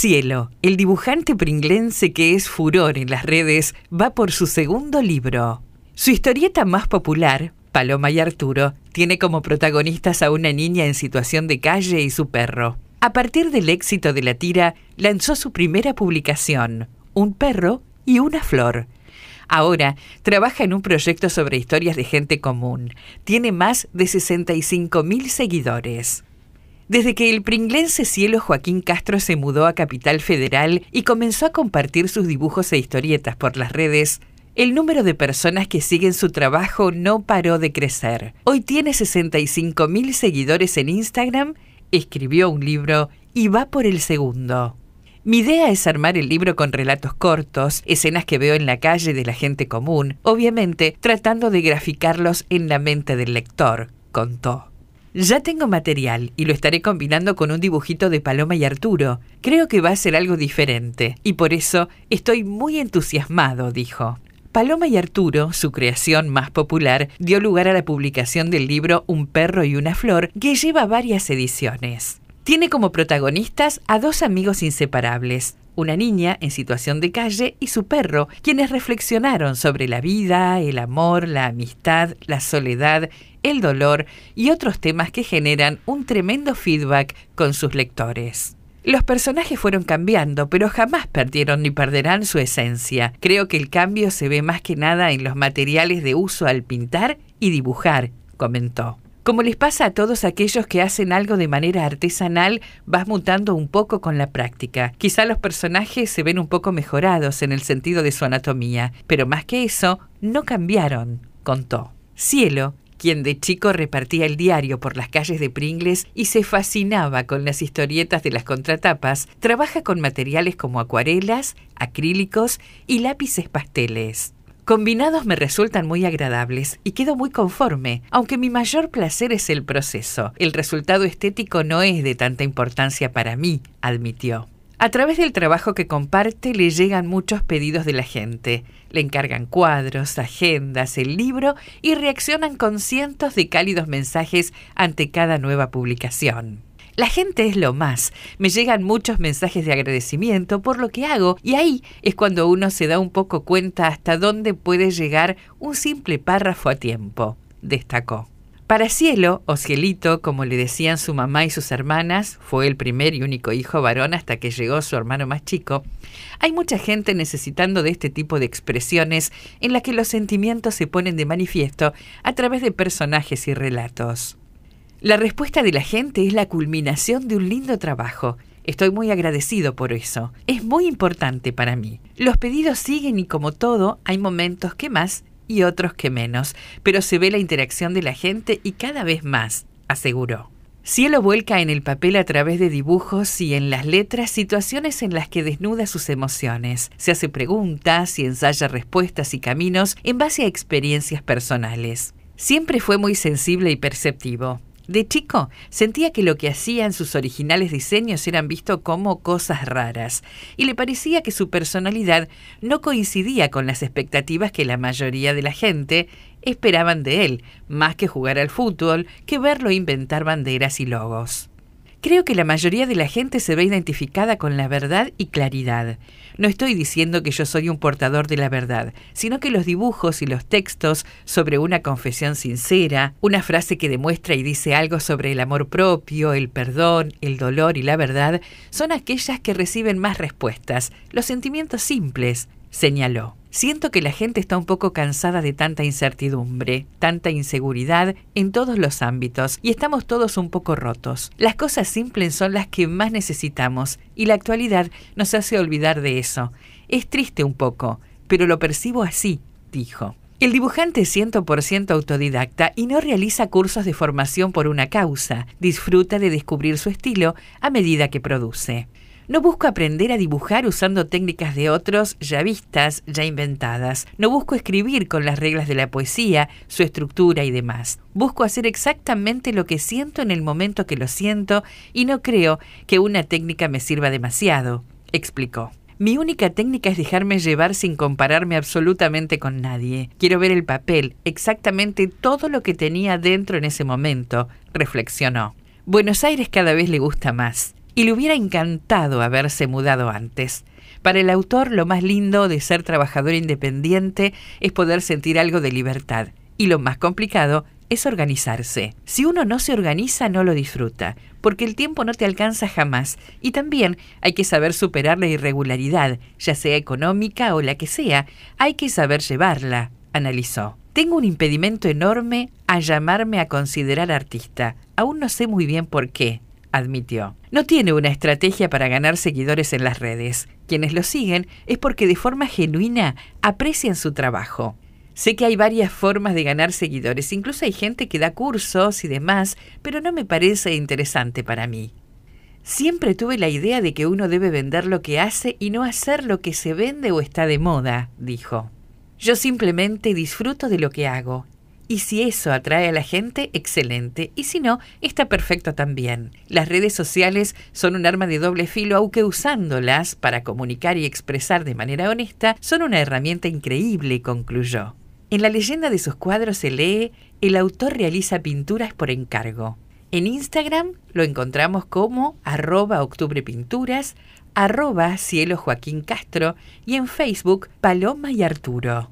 Cielo, el dibujante pringlense que es furor en las redes, va por su segundo libro. Su historieta más popular, Paloma y Arturo, tiene como protagonistas a una niña en situación de calle y su perro. A partir del éxito de la tira, lanzó su primera publicación, Un perro y una flor. Ahora trabaja en un proyecto sobre historias de gente común. Tiene más de 65.000 seguidores. Desde que el pringlense cielo Joaquín Castro se mudó a Capital Federal y comenzó a compartir sus dibujos e historietas por las redes, el número de personas que siguen su trabajo no paró de crecer. Hoy tiene 65.000 seguidores en Instagram, escribió un libro y va por el segundo. Mi idea es armar el libro con relatos cortos, escenas que veo en la calle de la gente común, obviamente tratando de graficarlos en la mente del lector, contó. Ya tengo material y lo estaré combinando con un dibujito de Paloma y Arturo. Creo que va a ser algo diferente y por eso estoy muy entusiasmado, dijo. Paloma y Arturo, su creación más popular, dio lugar a la publicación del libro Un perro y una flor, que lleva varias ediciones. Tiene como protagonistas a dos amigos inseparables, una niña en situación de calle y su perro, quienes reflexionaron sobre la vida, el amor, la amistad, la soledad, el dolor y otros temas que generan un tremendo feedback con sus lectores. Los personajes fueron cambiando, pero jamás perdieron ni perderán su esencia. Creo que el cambio se ve más que nada en los materiales de uso al pintar y dibujar, comentó. Como les pasa a todos aquellos que hacen algo de manera artesanal, vas mutando un poco con la práctica. Quizá los personajes se ven un poco mejorados en el sentido de su anatomía, pero más que eso, no cambiaron, contó. Cielo quien de chico repartía el diario por las calles de Pringles y se fascinaba con las historietas de las contratapas, trabaja con materiales como acuarelas, acrílicos y lápices pasteles. Combinados me resultan muy agradables y quedo muy conforme, aunque mi mayor placer es el proceso. El resultado estético no es de tanta importancia para mí, admitió. A través del trabajo que comparte le llegan muchos pedidos de la gente. Le encargan cuadros, agendas, el libro y reaccionan con cientos de cálidos mensajes ante cada nueva publicación. La gente es lo más. Me llegan muchos mensajes de agradecimiento por lo que hago y ahí es cuando uno se da un poco cuenta hasta dónde puede llegar un simple párrafo a tiempo, destacó. Para Cielo, o Cielito, como le decían su mamá y sus hermanas, fue el primer y único hijo varón hasta que llegó su hermano más chico, hay mucha gente necesitando de este tipo de expresiones en las que los sentimientos se ponen de manifiesto a través de personajes y relatos. La respuesta de la gente es la culminación de un lindo trabajo. Estoy muy agradecido por eso. Es muy importante para mí. Los pedidos siguen y como todo, hay momentos que más y otros que menos, pero se ve la interacción de la gente y cada vez más, aseguró. Cielo vuelca en el papel a través de dibujos y en las letras situaciones en las que desnuda sus emociones. Se hace preguntas y ensaya respuestas y caminos en base a experiencias personales. Siempre fue muy sensible y perceptivo. De chico sentía que lo que hacía en sus originales diseños eran visto como cosas raras, y le parecía que su personalidad no coincidía con las expectativas que la mayoría de la gente esperaban de él, más que jugar al fútbol, que verlo inventar banderas y logos. Creo que la mayoría de la gente se ve identificada con la verdad y claridad. No estoy diciendo que yo soy un portador de la verdad, sino que los dibujos y los textos sobre una confesión sincera, una frase que demuestra y dice algo sobre el amor propio, el perdón, el dolor y la verdad, son aquellas que reciben más respuestas, los sentimientos simples, señaló. Siento que la gente está un poco cansada de tanta incertidumbre, tanta inseguridad en todos los ámbitos y estamos todos un poco rotos. Las cosas simples son las que más necesitamos y la actualidad nos hace olvidar de eso. Es triste un poco, pero lo percibo así, dijo. El dibujante es 100% autodidacta y no realiza cursos de formación por una causa, disfruta de descubrir su estilo a medida que produce. No busco aprender a dibujar usando técnicas de otros ya vistas, ya inventadas. No busco escribir con las reglas de la poesía, su estructura y demás. Busco hacer exactamente lo que siento en el momento que lo siento y no creo que una técnica me sirva demasiado, explicó. Mi única técnica es dejarme llevar sin compararme absolutamente con nadie. Quiero ver el papel, exactamente todo lo que tenía dentro en ese momento, reflexionó. Buenos Aires cada vez le gusta más y le hubiera encantado haberse mudado antes. Para el autor, lo más lindo de ser trabajador independiente es poder sentir algo de libertad, y lo más complicado es organizarse. Si uno no se organiza, no lo disfruta, porque el tiempo no te alcanza jamás, y también hay que saber superar la irregularidad, ya sea económica o la que sea, hay que saber llevarla, analizó. Tengo un impedimento enorme a llamarme a considerar artista. Aún no sé muy bien por qué, admitió. No tiene una estrategia para ganar seguidores en las redes. Quienes lo siguen es porque de forma genuina aprecian su trabajo. Sé que hay varias formas de ganar seguidores, incluso hay gente que da cursos y demás, pero no me parece interesante para mí. Siempre tuve la idea de que uno debe vender lo que hace y no hacer lo que se vende o está de moda, dijo. Yo simplemente disfruto de lo que hago y si eso atrae a la gente, excelente. Y si no, está perfecto también. Las redes sociales son un arma de doble filo, aunque usándolas para comunicar y expresar de manera honesta, son una herramienta increíble, concluyó. En la leyenda de sus cuadros se lee, el autor realiza pinturas por encargo. En Instagram lo encontramos como arroba octubrepinturas, arroba cielo Joaquín Castro y en Facebook Paloma y Arturo.